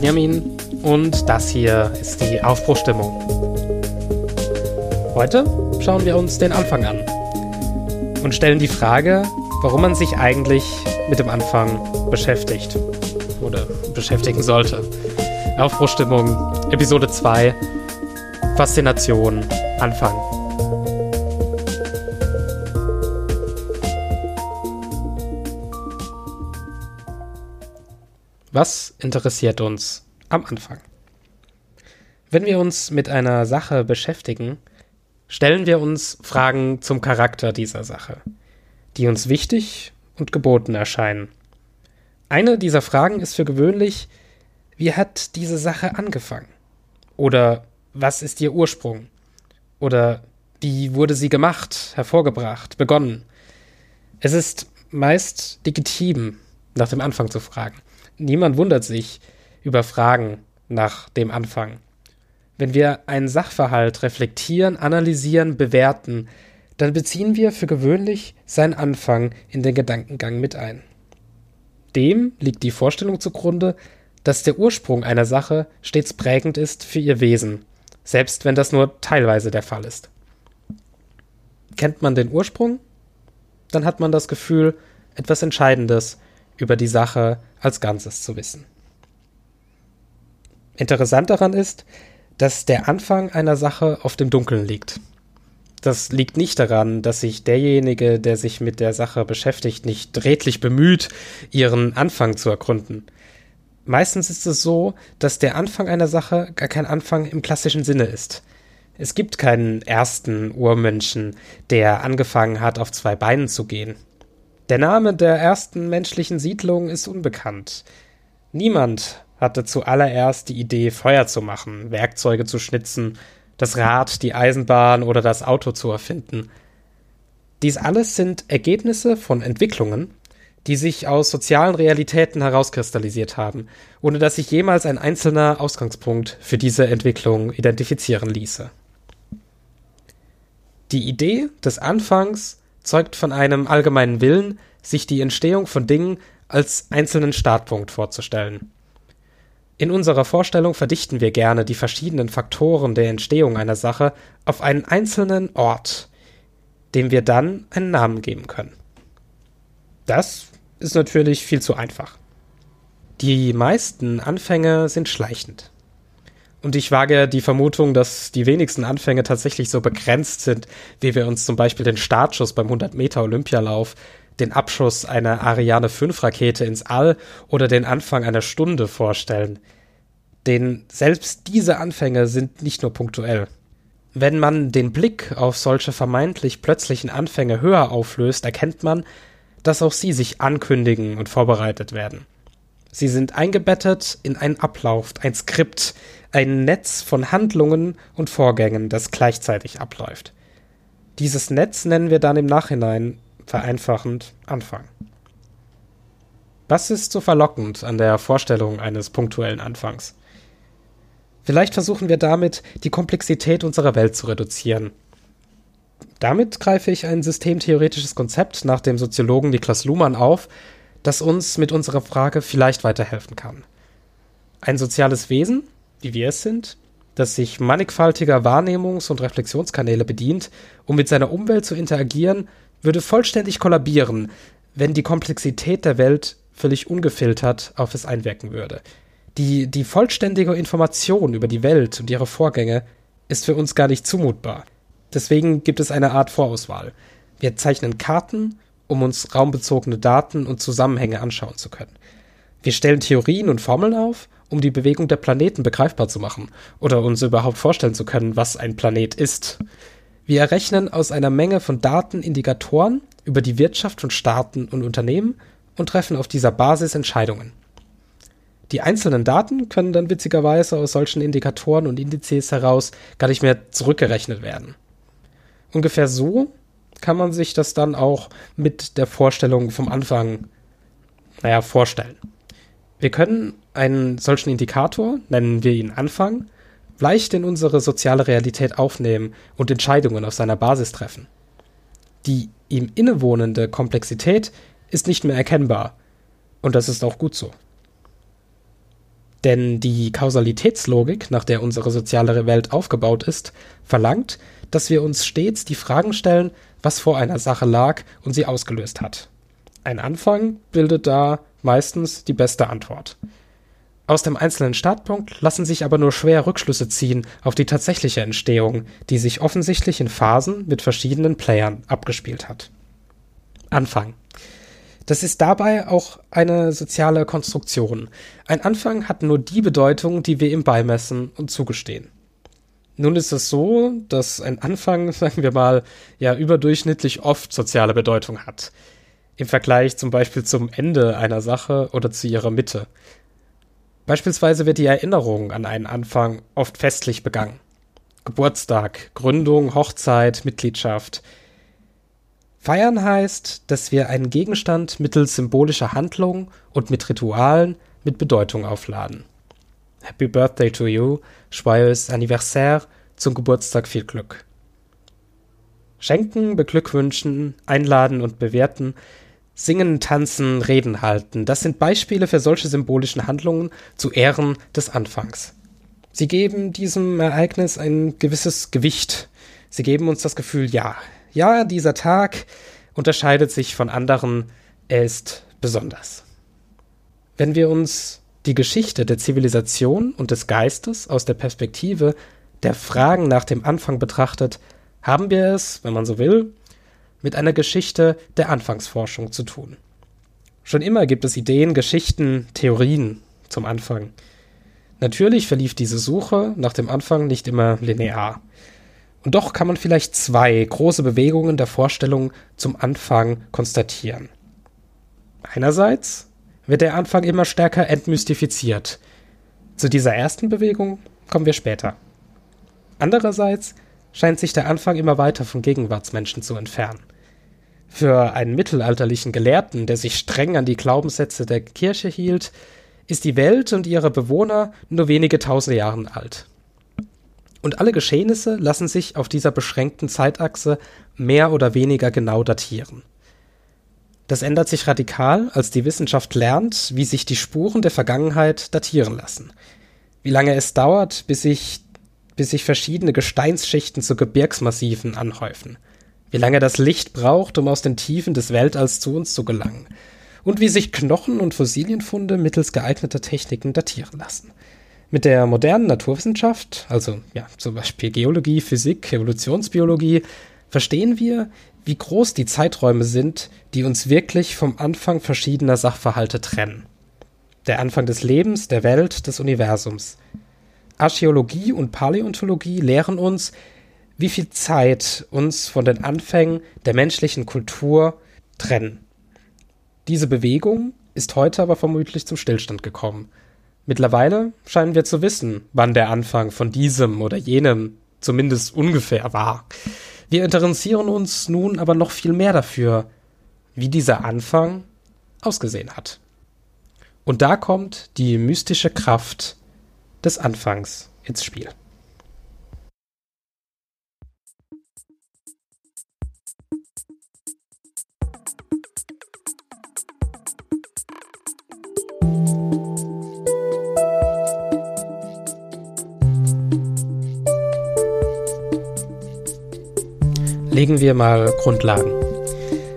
Benjamin und das hier ist die Aufbruchstimmung. Heute schauen wir uns den Anfang an und stellen die Frage, warum man sich eigentlich mit dem Anfang beschäftigt oder beschäftigen sollte. Aufbruchstimmung, Episode 2, Faszination, Anfang. Was interessiert uns am Anfang? Wenn wir uns mit einer Sache beschäftigen, stellen wir uns Fragen zum Charakter dieser Sache, die uns wichtig und geboten erscheinen. Eine dieser Fragen ist für gewöhnlich, wie hat diese Sache angefangen? Oder was ist ihr Ursprung? Oder wie wurde sie gemacht, hervorgebracht, begonnen? Es ist meist legitim, nach dem Anfang zu fragen niemand wundert sich über Fragen nach dem Anfang. Wenn wir einen Sachverhalt reflektieren, analysieren, bewerten, dann beziehen wir für gewöhnlich seinen Anfang in den Gedankengang mit ein. Dem liegt die Vorstellung zugrunde, dass der Ursprung einer Sache stets prägend ist für ihr Wesen, selbst wenn das nur teilweise der Fall ist. Kennt man den Ursprung? Dann hat man das Gefühl, etwas Entscheidendes über die Sache als Ganzes zu wissen. Interessant daran ist, dass der Anfang einer Sache auf dem Dunkeln liegt. Das liegt nicht daran, dass sich derjenige, der sich mit der Sache beschäftigt, nicht redlich bemüht, ihren Anfang zu ergründen. Meistens ist es so, dass der Anfang einer Sache gar kein Anfang im klassischen Sinne ist. Es gibt keinen ersten Urmenschen, der angefangen hat, auf zwei Beinen zu gehen. Der Name der ersten menschlichen Siedlung ist unbekannt. Niemand hatte zuallererst die Idee, Feuer zu machen, Werkzeuge zu schnitzen, das Rad, die Eisenbahn oder das Auto zu erfinden. Dies alles sind Ergebnisse von Entwicklungen, die sich aus sozialen Realitäten herauskristallisiert haben, ohne dass sich jemals ein einzelner Ausgangspunkt für diese Entwicklung identifizieren ließe. Die Idee des Anfangs zeugt von einem allgemeinen Willen, sich die Entstehung von Dingen als einzelnen Startpunkt vorzustellen. In unserer Vorstellung verdichten wir gerne die verschiedenen Faktoren der Entstehung einer Sache auf einen einzelnen Ort, dem wir dann einen Namen geben können. Das ist natürlich viel zu einfach. Die meisten Anfänge sind schleichend. Und ich wage die Vermutung, dass die wenigsten Anfänge tatsächlich so begrenzt sind, wie wir uns zum Beispiel den Startschuss beim 100 Meter Olympialauf, den Abschuss einer Ariane 5 Rakete ins All oder den Anfang einer Stunde vorstellen. Denn selbst diese Anfänge sind nicht nur punktuell. Wenn man den Blick auf solche vermeintlich plötzlichen Anfänge höher auflöst, erkennt man, dass auch sie sich ankündigen und vorbereitet werden. Sie sind eingebettet in einen Ablauf, ein Skript, ein Netz von Handlungen und Vorgängen, das gleichzeitig abläuft. Dieses Netz nennen wir dann im Nachhinein vereinfachend Anfang. Was ist so verlockend an der Vorstellung eines punktuellen Anfangs? Vielleicht versuchen wir damit, die Komplexität unserer Welt zu reduzieren. Damit greife ich ein systemtheoretisches Konzept nach dem Soziologen Niklas Luhmann auf, das uns mit unserer Frage vielleicht weiterhelfen kann. Ein soziales Wesen wie wir es sind, das sich mannigfaltiger Wahrnehmungs- und Reflexionskanäle bedient, um mit seiner Umwelt zu interagieren, würde vollständig kollabieren, wenn die Komplexität der Welt völlig ungefiltert auf es einwirken würde. Die, die vollständige Information über die Welt und ihre Vorgänge ist für uns gar nicht zumutbar. Deswegen gibt es eine Art Vorauswahl. Wir zeichnen Karten, um uns raumbezogene Daten und Zusammenhänge anschauen zu können. Wir stellen Theorien und Formeln auf um die Bewegung der Planeten begreifbar zu machen oder uns überhaupt vorstellen zu können, was ein Planet ist. Wir errechnen aus einer Menge von Daten Indikatoren über die Wirtschaft von Staaten und Unternehmen und treffen auf dieser Basis Entscheidungen. Die einzelnen Daten können dann witzigerweise aus solchen Indikatoren und Indizes heraus gar nicht mehr zurückgerechnet werden. Ungefähr so kann man sich das dann auch mit der Vorstellung vom Anfang, naja, vorstellen. Wir können einen solchen Indikator, nennen wir ihn Anfang, leicht in unsere soziale Realität aufnehmen und Entscheidungen auf seiner Basis treffen. Die ihm innewohnende Komplexität ist nicht mehr erkennbar, und das ist auch gut so. Denn die Kausalitätslogik, nach der unsere soziale Welt aufgebaut ist, verlangt, dass wir uns stets die Fragen stellen, was vor einer Sache lag und sie ausgelöst hat. Ein Anfang bildet da meistens die beste Antwort. Aus dem einzelnen Startpunkt lassen sich aber nur schwer Rückschlüsse ziehen auf die tatsächliche Entstehung, die sich offensichtlich in Phasen mit verschiedenen Playern abgespielt hat. Anfang. Das ist dabei auch eine soziale Konstruktion. Ein Anfang hat nur die Bedeutung, die wir ihm beimessen und zugestehen. Nun ist es so, dass ein Anfang, sagen wir mal, ja überdurchschnittlich oft soziale Bedeutung hat. Im Vergleich zum Beispiel zum Ende einer Sache oder zu ihrer Mitte. Beispielsweise wird die Erinnerung an einen Anfang oft festlich begangen. Geburtstag, Gründung, Hochzeit, Mitgliedschaft. Feiern heißt, dass wir einen Gegenstand mittels symbolischer Handlungen und mit Ritualen mit Bedeutung aufladen. Happy Birthday to you, joyeux anniversaire, zum Geburtstag viel Glück. Schenken, beglückwünschen, einladen und bewerten, singen, tanzen, Reden halten, das sind Beispiele für solche symbolischen Handlungen zu Ehren des Anfangs. Sie geben diesem Ereignis ein gewisses Gewicht. Sie geben uns das Gefühl, ja, ja, dieser Tag unterscheidet sich von anderen, er ist besonders. Wenn wir uns die Geschichte der Zivilisation und des Geistes aus der Perspektive der Fragen nach dem Anfang betrachtet, haben wir es, wenn man so will, mit einer Geschichte der Anfangsforschung zu tun. Schon immer gibt es Ideen, Geschichten, Theorien zum Anfang. Natürlich verlief diese Suche nach dem Anfang nicht immer linear. Und doch kann man vielleicht zwei große Bewegungen der Vorstellung zum Anfang konstatieren. Einerseits wird der Anfang immer stärker entmystifiziert. Zu dieser ersten Bewegung kommen wir später. Andererseits scheint sich der Anfang immer weiter vom Gegenwartsmenschen zu entfernen. Für einen mittelalterlichen Gelehrten, der sich streng an die Glaubenssätze der Kirche hielt, ist die Welt und ihre Bewohner nur wenige tausend Jahre alt. Und alle Geschehnisse lassen sich auf dieser beschränkten Zeitachse mehr oder weniger genau datieren. Das ändert sich radikal, als die Wissenschaft lernt, wie sich die Spuren der Vergangenheit datieren lassen. Wie lange es dauert, bis sich, bis sich verschiedene Gesteinsschichten zu Gebirgsmassiven anhäufen. Wie lange das Licht braucht, um aus den Tiefen des Weltalls zu uns zu gelangen. Und wie sich Knochen und Fossilienfunde mittels geeigneter Techniken datieren lassen. Mit der modernen Naturwissenschaft, also ja, zum Beispiel Geologie, Physik, Evolutionsbiologie, verstehen wir, wie groß die Zeiträume sind, die uns wirklich vom Anfang verschiedener Sachverhalte trennen. Der Anfang des Lebens, der Welt, des Universums. Archäologie und Paläontologie lehren uns, wie viel Zeit uns von den Anfängen der menschlichen Kultur trennen. Diese Bewegung ist heute aber vermutlich zum Stillstand gekommen. Mittlerweile scheinen wir zu wissen, wann der Anfang von diesem oder jenem zumindest ungefähr war. Wir interessieren uns nun aber noch viel mehr dafür, wie dieser Anfang ausgesehen hat. Und da kommt die mystische Kraft des Anfangs ins Spiel. Legen wir mal Grundlagen.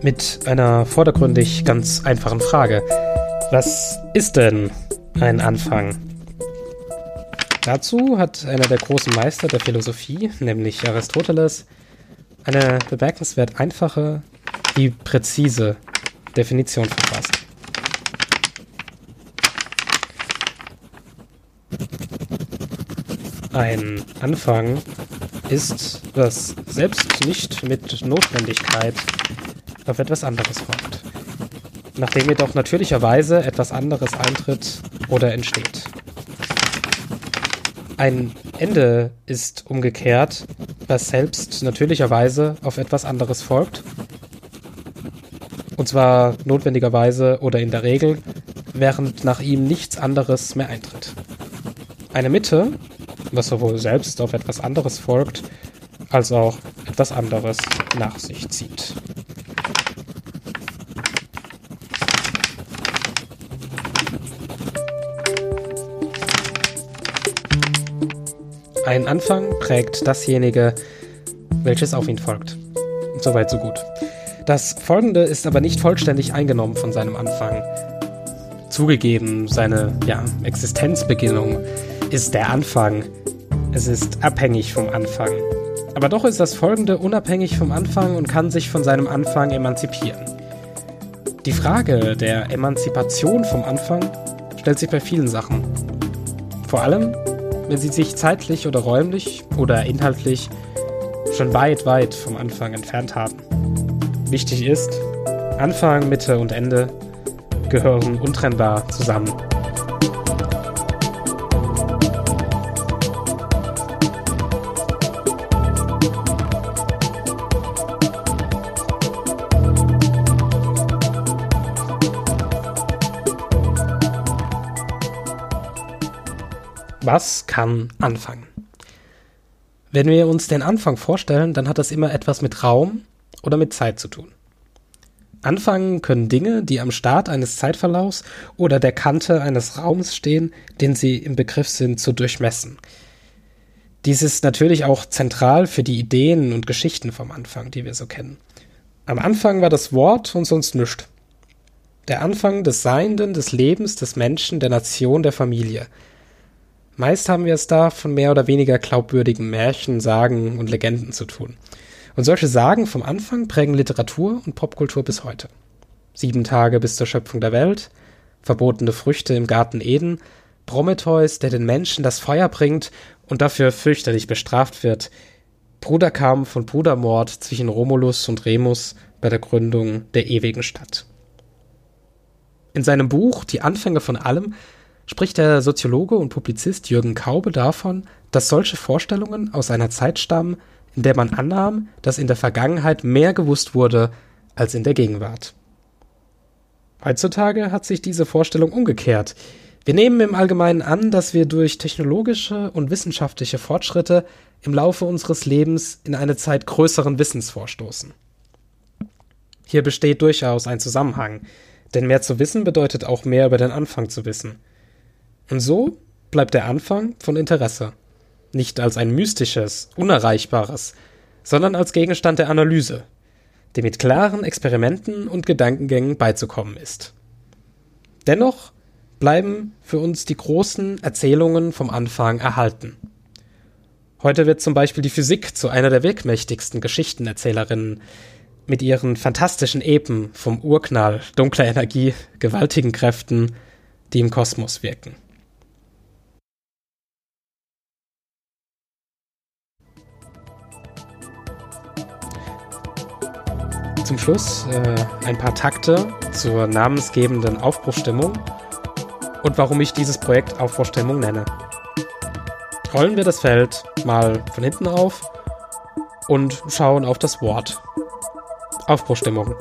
Mit einer vordergründig ganz einfachen Frage. Was ist denn ein Anfang? Dazu hat einer der großen Meister der Philosophie, nämlich Aristoteles, eine bemerkenswert einfache, wie präzise Definition verfasst. Ein Anfang ist, was selbst nicht mit Notwendigkeit auf etwas anderes folgt. Nachdem jedoch natürlicherweise etwas anderes eintritt oder entsteht. Ein Ende ist umgekehrt, was selbst natürlicherweise auf etwas anderes folgt. Und zwar notwendigerweise oder in der Regel, während nach ihm nichts anderes mehr eintritt. Eine Mitte was sowohl selbst auf etwas anderes folgt, als auch etwas anderes nach sich zieht. Ein Anfang prägt dasjenige, welches auf ihn folgt. Soweit so gut. Das Folgende ist aber nicht vollständig eingenommen von seinem Anfang. Zugegeben, seine ja, Existenzbeginnung ist der Anfang. Es ist abhängig vom Anfang. Aber doch ist das Folgende unabhängig vom Anfang und kann sich von seinem Anfang emanzipieren. Die Frage der Emanzipation vom Anfang stellt sich bei vielen Sachen. Vor allem, wenn sie sich zeitlich oder räumlich oder inhaltlich schon weit, weit vom Anfang entfernt haben. Wichtig ist, Anfang, Mitte und Ende gehören untrennbar zusammen. Was kann anfangen? Wenn wir uns den Anfang vorstellen, dann hat das immer etwas mit Raum oder mit Zeit zu tun. Anfangen können Dinge, die am Start eines Zeitverlaufs oder der Kante eines Raums stehen, den sie im Begriff sind zu durchmessen. Dies ist natürlich auch zentral für die Ideen und Geschichten vom Anfang, die wir so kennen. Am Anfang war das Wort und sonst nichts. Der Anfang des Seienden, des Lebens, des Menschen, der Nation, der Familie – Meist haben wir es da von mehr oder weniger glaubwürdigen Märchen, Sagen und Legenden zu tun. Und solche Sagen vom Anfang prägen Literatur und Popkultur bis heute. Sieben Tage bis zur Schöpfung der Welt, verbotene Früchte im Garten Eden, Prometheus, der den Menschen das Feuer bringt und dafür fürchterlich bestraft wird, Bruderkampf und Brudermord zwischen Romulus und Remus bei der Gründung der ewigen Stadt. In seinem Buch Die Anfänge von allem spricht der Soziologe und Publizist Jürgen Kaube davon, dass solche Vorstellungen aus einer Zeit stammen, in der man annahm, dass in der Vergangenheit mehr gewusst wurde als in der Gegenwart. Heutzutage hat sich diese Vorstellung umgekehrt. Wir nehmen im Allgemeinen an, dass wir durch technologische und wissenschaftliche Fortschritte im Laufe unseres Lebens in eine Zeit größeren Wissens vorstoßen. Hier besteht durchaus ein Zusammenhang, denn mehr zu wissen bedeutet auch mehr über den Anfang zu wissen. Und so bleibt der Anfang von Interesse. Nicht als ein mystisches, unerreichbares, sondern als Gegenstand der Analyse, dem mit klaren Experimenten und Gedankengängen beizukommen ist. Dennoch bleiben für uns die großen Erzählungen vom Anfang erhalten. Heute wird zum Beispiel die Physik zu einer der wirkmächtigsten Geschichtenerzählerinnen mit ihren fantastischen Epen vom Urknall, dunkler Energie, gewaltigen Kräften, die im Kosmos wirken. Zum Schluss äh, ein paar Takte zur namensgebenden Aufbruchstimmung und warum ich dieses Projekt Aufbruchstimmung nenne. Rollen wir das Feld mal von hinten auf und schauen auf das Wort. Aufbruchstimmung.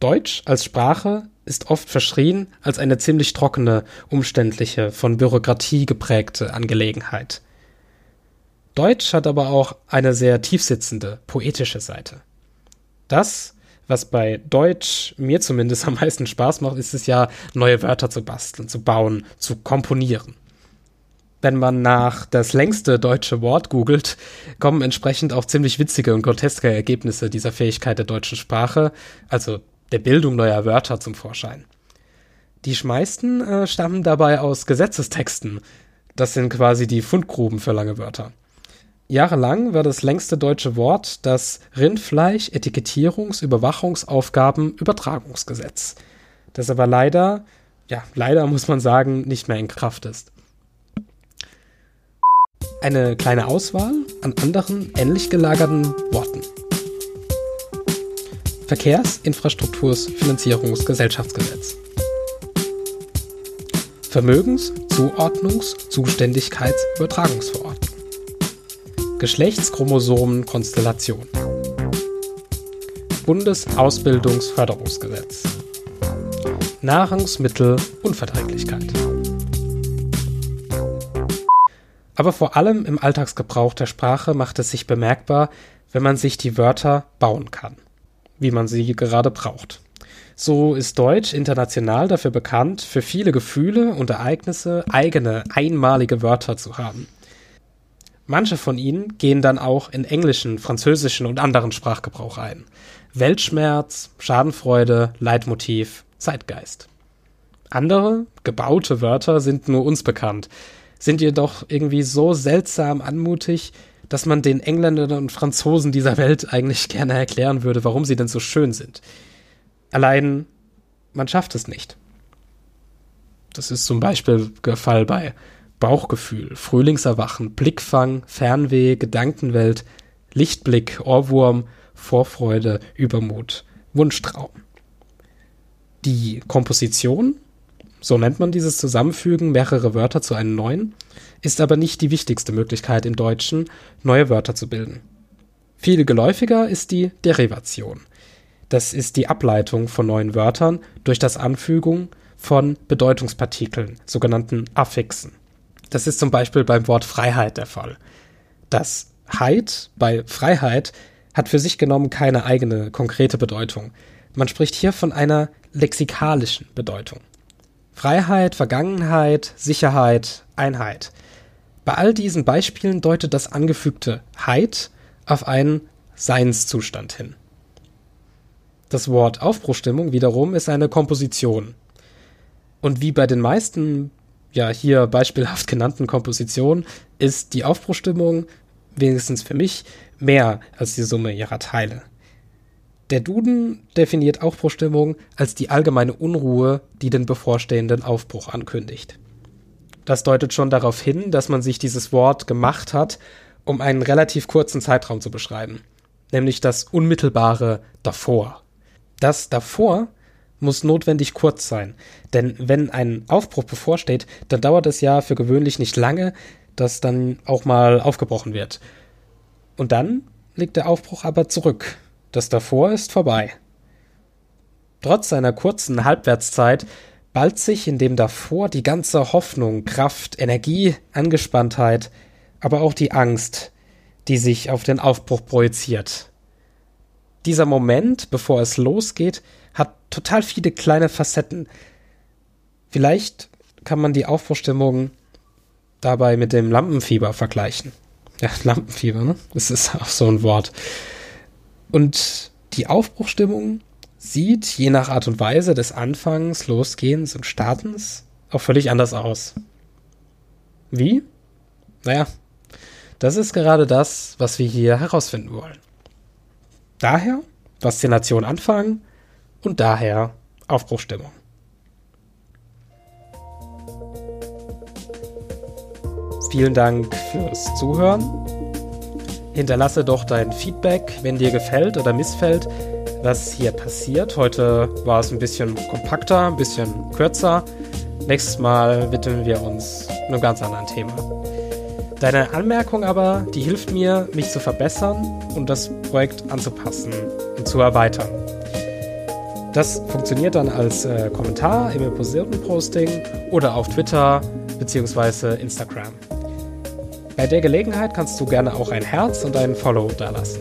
Deutsch als Sprache ist oft verschrien als eine ziemlich trockene, umständliche, von Bürokratie geprägte Angelegenheit. Deutsch hat aber auch eine sehr tiefsitzende, poetische Seite. Das, was bei Deutsch mir zumindest am meisten Spaß macht, ist es ja, neue Wörter zu basteln, zu bauen, zu komponieren. Wenn man nach das längste deutsche Wort googelt, kommen entsprechend auch ziemlich witzige und groteske Ergebnisse dieser Fähigkeit der deutschen Sprache, also der Bildung neuer Wörter zum Vorschein. Die meisten äh, stammen dabei aus Gesetzestexten. Das sind quasi die Fundgruben für lange Wörter. Jahrelang war das längste deutsche Wort das Rindfleisch Etikettierungs Überwachungsaufgaben Übertragungsgesetz, das aber leider, ja, leider muss man sagen, nicht mehr in Kraft ist. Eine kleine Auswahl an anderen ähnlich gelagerten Worten. Verkehrsinfrastrukturfinanzierungsgesellschaftsgesetz. Vermögens-, Zuordnungs-, Zuständigkeits-, Übertragungsverordnung. Geschlechtschromosomenkonstellation. Bundesausbildungsförderungsgesetz. Nahrungsmittelunverträglichkeit. Aber vor allem im Alltagsgebrauch der Sprache macht es sich bemerkbar, wenn man sich die Wörter bauen kann wie man sie gerade braucht. so ist Deutsch international dafür bekannt, für viele Gefühle und Ereignisse eigene, einmalige Wörter zu haben. Manche von ihnen gehen dann auch in englischen, französischen und anderen Sprachgebrauch ein. Weltschmerz, Schadenfreude, Leitmotiv, Zeitgeist. Andere, gebaute Wörter sind nur uns bekannt, sind jedoch irgendwie so seltsam anmutig, dass man den Engländern und Franzosen dieser Welt eigentlich gerne erklären würde, warum sie denn so schön sind. Allein, man schafft es nicht. Das ist zum Beispiel der Fall bei Bauchgefühl, Frühlingserwachen, Blickfang, Fernweh, Gedankenwelt, Lichtblick, Ohrwurm, Vorfreude, Übermut, Wunschtraum. Die Komposition, so nennt man dieses Zusammenfügen mehrere Wörter zu einem neuen, ist aber nicht die wichtigste Möglichkeit im Deutschen, neue Wörter zu bilden. Viel geläufiger ist die Derivation. Das ist die Ableitung von neuen Wörtern durch das Anfügung von Bedeutungspartikeln, sogenannten Affixen. Das ist zum Beispiel beim Wort Freiheit der Fall. Das Heit bei Freiheit hat für sich genommen keine eigene konkrete Bedeutung. Man spricht hier von einer lexikalischen Bedeutung. Freiheit, Vergangenheit, Sicherheit, Einheit. Bei all diesen Beispielen deutet das angefügte Heit auf einen Seinszustand hin. Das Wort Aufbruchstimmung wiederum ist eine Komposition. Und wie bei den meisten, ja hier beispielhaft genannten Kompositionen, ist die Aufbruchstimmung, wenigstens für mich, mehr als die Summe ihrer Teile. Der Duden definiert Aufbruchstimmung als die allgemeine Unruhe, die den bevorstehenden Aufbruch ankündigt. Das deutet schon darauf hin, dass man sich dieses Wort gemacht hat, um einen relativ kurzen Zeitraum zu beschreiben, nämlich das unmittelbare davor. Das davor muss notwendig kurz sein, denn wenn ein Aufbruch bevorsteht, dann dauert es ja für gewöhnlich nicht lange, dass dann auch mal aufgebrochen wird. Und dann liegt der Aufbruch aber zurück. Das davor ist vorbei. Trotz seiner kurzen Halbwertszeit ballt sich in dem davor die ganze Hoffnung, Kraft, Energie, Angespanntheit, aber auch die Angst, die sich auf den Aufbruch projiziert dieser Moment, bevor es losgeht, hat total viele kleine Facetten. Vielleicht kann man die Aufbruchstimmung dabei mit dem Lampenfieber vergleichen. Ja, Lampenfieber, ne? Das ist auch so ein Wort. Und die Aufbruchstimmung sieht je nach Art und Weise des Anfangs, Losgehens und Startens auch völlig anders aus. Wie? Naja, das ist gerade das, was wir hier herausfinden wollen. Daher Faszination anfangen und daher Aufbruchstimmung. Vielen Dank fürs Zuhören. Hinterlasse doch dein Feedback, wenn dir gefällt oder missfällt, was hier passiert. Heute war es ein bisschen kompakter, ein bisschen kürzer. Nächstes Mal widmen wir uns einem ganz anderen Thema. Deine Anmerkung aber, die hilft mir, mich zu verbessern und das Projekt anzupassen und zu erweitern. Das funktioniert dann als äh, Kommentar im imposierten Posting oder auf Twitter bzw. Instagram. Bei der Gelegenheit kannst du gerne auch ein Herz und einen Follow dalassen.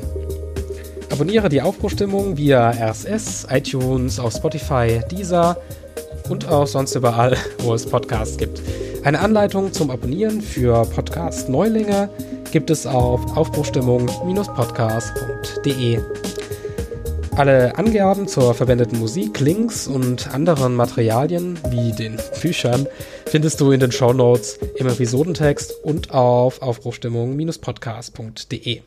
Abonniere die Aufbruchstimmung via RSS, iTunes, auf Spotify, Deezer und auch sonst überall, wo es Podcasts gibt. Eine Anleitung zum Abonnieren für Podcast Neulinge gibt es auf aufbruchstimmung-podcast.de. Alle Angaben zur verwendeten Musik, Links und anderen Materialien wie den Büchern findest du in den Show Notes im Episodentext und auf aufbruchstimmung-podcast.de.